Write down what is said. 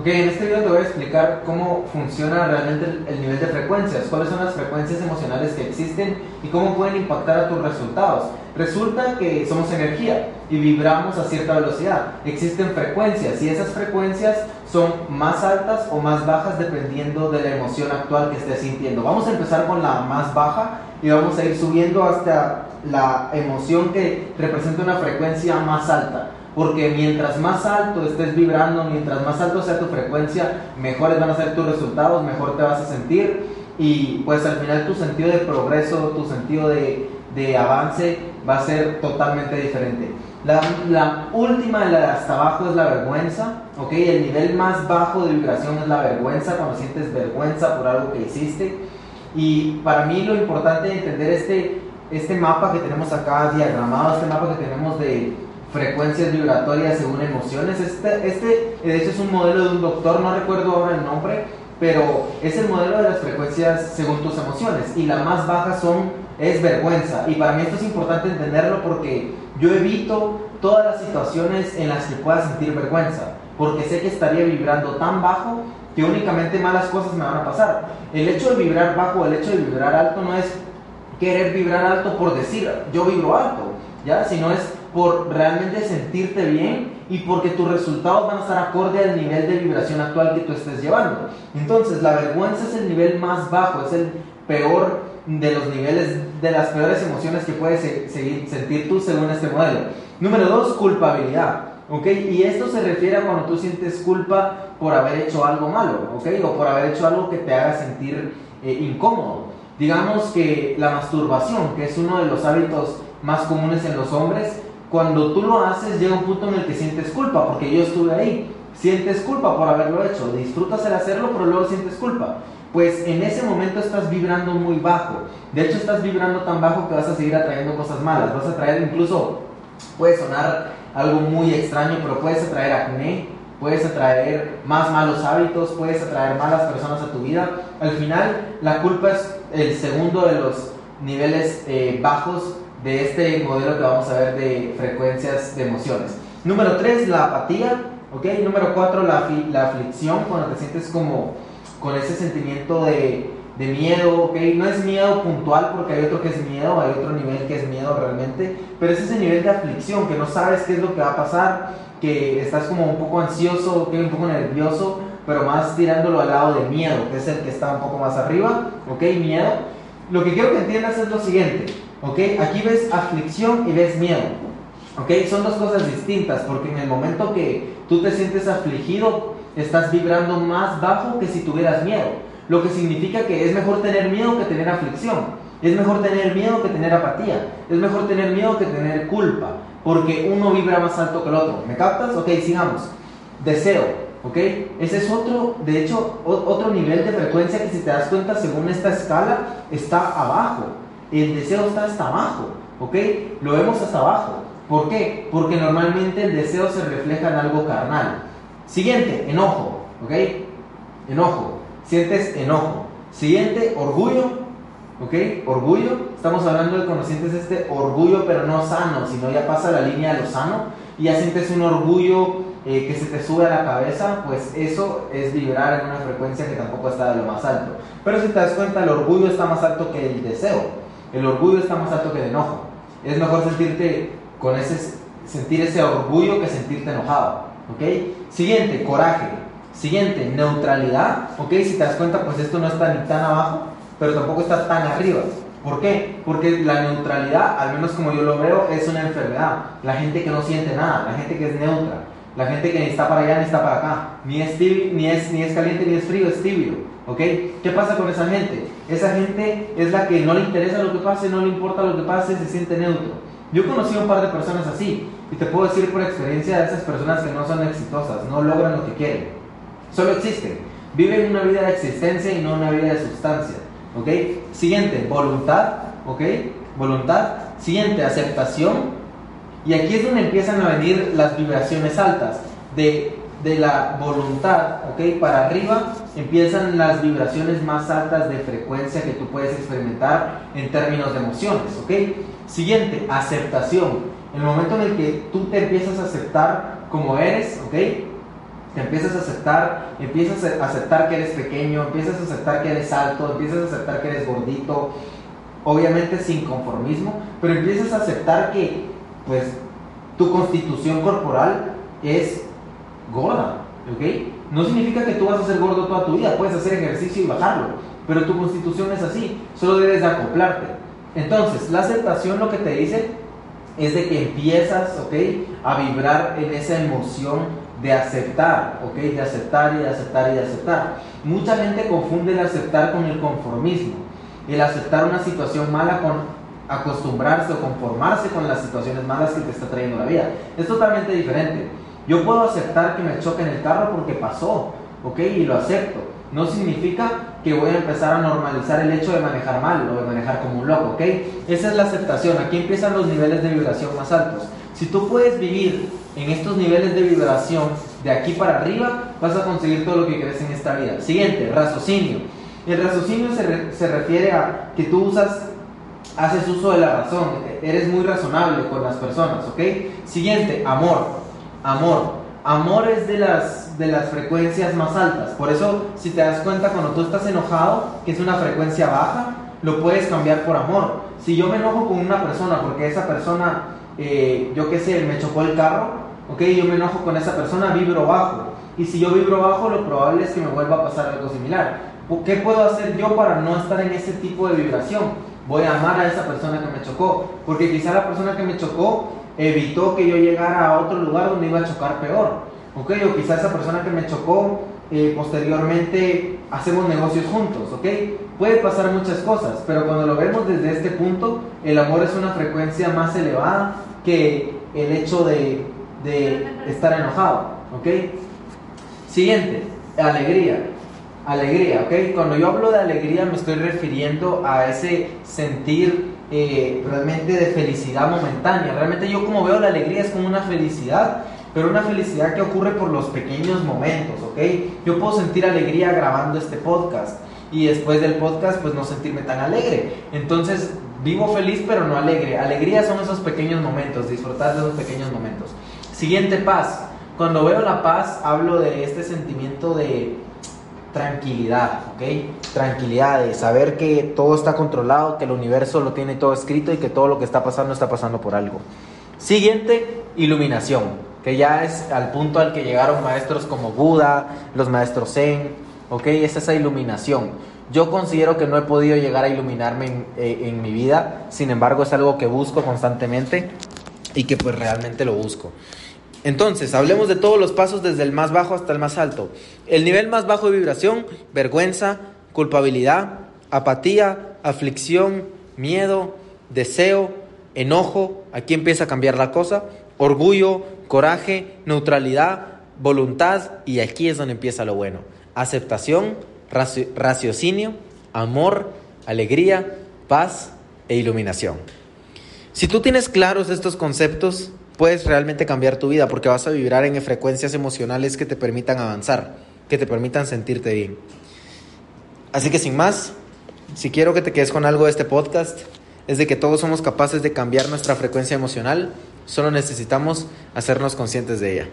Ok, en este video te voy a explicar cómo funciona realmente el, nivel de frecuencias, cuáles son las frecuencias emocionales que existen y cómo pueden impactar a tus resultados. Resulta que somos energía y vibramos a cierta velocidad. Existen frecuencias y esas frecuencias son más altas o más bajas dependiendo de la emoción actual que estés sintiendo. Vamos a empezar con la más baja y vamos a ir subiendo hasta la emoción que representa una frecuencia más alta porque mientras más alto estés vibrando, mientras más alto sea tu frecuencia, mejores van a ser tus resultados, mejor te vas a sentir y pues al final tu sentido de progreso, tu sentido de, de avance va a ser totalmente diferente. La, la, última, la de hasta abajo, es la vergüenza, ¿ok? El nivel más bajo de vibración es la vergüenza, cuando sientes vergüenza por algo que hiciste. Y para mí lo importante de entender este, este mapa que tenemos acá diagramado, este mapa que tenemos de, frecuencias vibratorias según emociones. Este, este, de hecho, es un modelo de un doctor, no recuerdo ahora el nombre, pero es el modelo de las frecuencias según tus emociones. Y la más baja son, es vergüenza. Y para mí esto es importante entenderlo porque yo evito todas las situaciones en las que pueda sentir vergüenza, porque sé que estaría vibrando tan bajo que únicamente malas cosas me van a pasar. El hecho de vibrar bajo, el hecho de vibrar alto no es querer vibrar alto por decir yo vibro alto, ¿ya? Sino es por realmente sentirte bien y porque tus resultados van a estar acorde al nivel de vibración actual que tú estés llevando. Entonces, la vergüenza es el nivel más bajo, es el peor de los niveles, de las peores emociones que puedes seguir, sentir tú según este modelo. Número dos, culpabilidad. ¿ok? Y esto se refiere a cuando tú sientes culpa por haber hecho algo malo, ¿ok? O por haber hecho algo que te haga sentir eh, incómodo. Digamos que la masturbación, que es uno de los hábitos más comunes en los hombres, cuando tú lo haces llega un punto en el que sientes culpa, porque yo estuve ahí. Sientes culpa por haberlo hecho, disfrutas el hacerlo, pero luego sientes culpa. Pues en ese momento estás vibrando muy bajo. De hecho, estás vibrando tan bajo que vas a seguir atrayendo cosas malas. Vas a traer incluso, puede sonar algo muy extraño, pero puedes atraer acné, puedes atraer más malos hábitos, puedes atraer malas personas a tu vida. Al final, la culpa es el segundo de los niveles eh, bajos de este modelo que vamos a ver de frecuencias de emociones. Número 3, la apatía. ¿ok? Número 4, la, la aflicción, cuando te sientes como con ese sentimiento de, de miedo, ¿ok? No es miedo puntual porque hay otro que es miedo, hay otro nivel que es miedo realmente, pero es ese nivel de aflicción, que no sabes qué es lo que va a pasar, que estás como un poco ansioso, ¿ok? Un poco nervioso, pero más tirándolo al lado de miedo, que es el que está un poco más arriba, ¿ok? Miedo. Lo que quiero que entiendas es lo siguiente, ¿Ok? Aquí ves aflicción y ves miedo. ¿Ok? Son dos cosas distintas porque en el momento que tú te sientes afligido, estás vibrando más bajo que si tuvieras miedo. Lo que significa que es mejor tener miedo que tener aflicción. Es mejor tener miedo que tener apatía. Es mejor tener miedo que tener culpa. Porque uno vibra más alto que el otro. ¿Me captas? Ok, sigamos. Deseo. ¿Ok? Ese es otro, de hecho, otro nivel de frecuencia que si te das cuenta, según esta escala, está abajo el deseo está hasta abajo, ¿ok? Lo vemos hasta abajo. ¿Por qué? Porque normalmente el deseo se refleja en algo carnal. Siguiente, enojo, ¿ok? Enojo. Sientes enojo. Siguiente, orgullo, ¿ok? Orgullo. Estamos hablando de cuando sientes este orgullo, pero no sano, sino ya pasa la línea de lo sano y ya sientes un orgullo eh, que se te sube a la cabeza, pues eso es vibrar en una frecuencia que tampoco está de lo más alto. Pero si te das cuenta, el orgullo está más alto que el deseo. El orgullo está más alto que el enojo. Es mejor sentirte con ese, sentir ese orgullo que sentirte enojado. ¿Ok? Siguiente, coraje. Siguiente, neutralidad. ¿Ok? Si te das cuenta, pues esto no está ni tan abajo, pero tampoco está tan arriba. ¿Por qué? Porque la neutralidad, al menos como yo lo veo, es una enfermedad. La gente que no siente nada, la gente que es neutra, la gente que ni está para allá ni está para acá, ni es, ni es, ni es caliente ni es frío, es tibio. ¿Ok? ¿Qué pasa con esa gente? Esa gente es la que no le interesa lo que pase, no le importa lo que pase, se siente neutro. Yo conocí a un par de personas así y te puedo decir por experiencia de esas personas que no son exitosas, no logran lo que quieren. Solo existen. Viven una vida de existencia y no una vida de sustancia. ¿Ok? Siguiente, voluntad. ¿Ok? Voluntad. Siguiente, aceptación. Y aquí es donde empiezan a venir las vibraciones altas. De de la voluntad, ¿ok? Para arriba empiezan las vibraciones más altas de frecuencia que tú puedes experimentar en términos de emociones, ¿ok? Siguiente, aceptación. El momento en el que tú te empiezas a aceptar como eres, ¿ok? te empiezas a aceptar, empiezas a aceptar que eres pequeño, empiezas a aceptar que eres alto, empiezas a aceptar que eres gordito, obviamente sin conformismo, pero empiezas a aceptar que pues tu constitución corporal es gorda, ¿ok? No significa que tú vas a ser gordo toda tu vida, puedes hacer ejercicio y bajarlo, pero tu constitución es así, solo debes de acoplarte. Entonces, la aceptación lo que te dice es de que empiezas, ¿ok? A vibrar en esa emoción de aceptar, ¿ok? De aceptar y de aceptar y de aceptar. Mucha gente confunde el aceptar con el conformismo. El aceptar una situación mala con acostumbrarse o conformarse con las situaciones malas que te está trayendo la vida. Es totalmente diferente. Yo puedo aceptar que me choque en el carro porque pasó, ¿ok? Y lo acepto. No significa que voy a empezar a normalizar el hecho de manejar mal o de manejar como un loco, ¿ok? Esa es la aceptación. Aquí empiezan los niveles de vibración más altos. Si tú puedes vivir en estos niveles de vibración de aquí para arriba, vas a conseguir todo lo que quieres en esta vida. Siguiente, raciocinio. El raciocinio se, se refiere a que tú usas, haces uso de la razón, eres muy razonable con las personas, ¿ok? Siguiente, amor. Amor. Amor es de las, de las frecuencias más altas. Por eso, si te das cuenta, cuando tú estás enojado, que es una frecuencia baja, lo puedes cambiar por amor. Si yo me enojo con una persona porque esa persona eh, yo qué sé, me chocó el carro, ok, yo me enojo con esa persona, vibro bajo. Y si yo vibro bajo, lo probable es que me vuelva a pasar algo similar. ¿Qué puedo hacer yo para no estar en ese tipo de vibración? Voy a amar a esa persona que me chocó, porque quizá la persona que me chocó evitó que yo llegara a otro lugar donde iba a chocar peor. ¿ok? O quizá esa persona que me chocó eh, posteriormente hacemos negocios juntos, ¿ok? Puede pasar muchas cosas, pero cuando lo vemos desde este punto, el amor es una frecuencia más elevada que el hecho de, estar enojado, ¿ok? Siguiente, alegría. Alegría, ¿ok? Cuando yo hablo de alegría me estoy refiriendo a ese sentir eh, realmente de felicidad momentánea. Realmente yo como veo la alegría es como una felicidad, pero una felicidad que ocurre por los pequeños momentos, ¿ok? Yo puedo sentir alegría grabando este podcast y después del podcast pues no sentirme tan alegre. Entonces vivo feliz pero no alegre. Alegría son esos pequeños momentos, disfrutar de esos pequeños momentos. Siguiente paz. Cuando veo la paz hablo de este sentimiento de tranquilidad, ¿ok? Tranquilidad, de saber que todo está controlado, que el universo lo tiene todo escrito y que todo lo que está pasando está pasando por algo. Siguiente, iluminación, que ya es al punto al que llegaron maestros como Buda, los maestros Zen, ¿ok? Es esa iluminación. Yo considero que no he podido llegar a iluminarme en, eh, en, mi vida, sin embargo es algo que busco constantemente y que pues realmente lo busco. Entonces, hablemos de todos los pasos desde el más bajo hasta el más alto. El nivel más bajo de vibración, vergüenza, culpabilidad, apatía, aflicción, miedo, deseo, enojo, aquí empieza a cambiar la cosa, orgullo, coraje, neutralidad, voluntad y aquí es donde empieza lo bueno aceptación, raciocinio, amor, alegría, paz e iluminación. Si tú tienes claros estos conceptos, puedes realmente cambiar tu vida porque vas a vibrar en frecuencias emocionales que te permitan avanzar, que te permitan sentirte bien. Así que sin más, si quiero que te quedes con algo de este podcast, es de que todos somos capaces de cambiar nuestra frecuencia emocional, solo necesitamos hacernos conscientes de ella.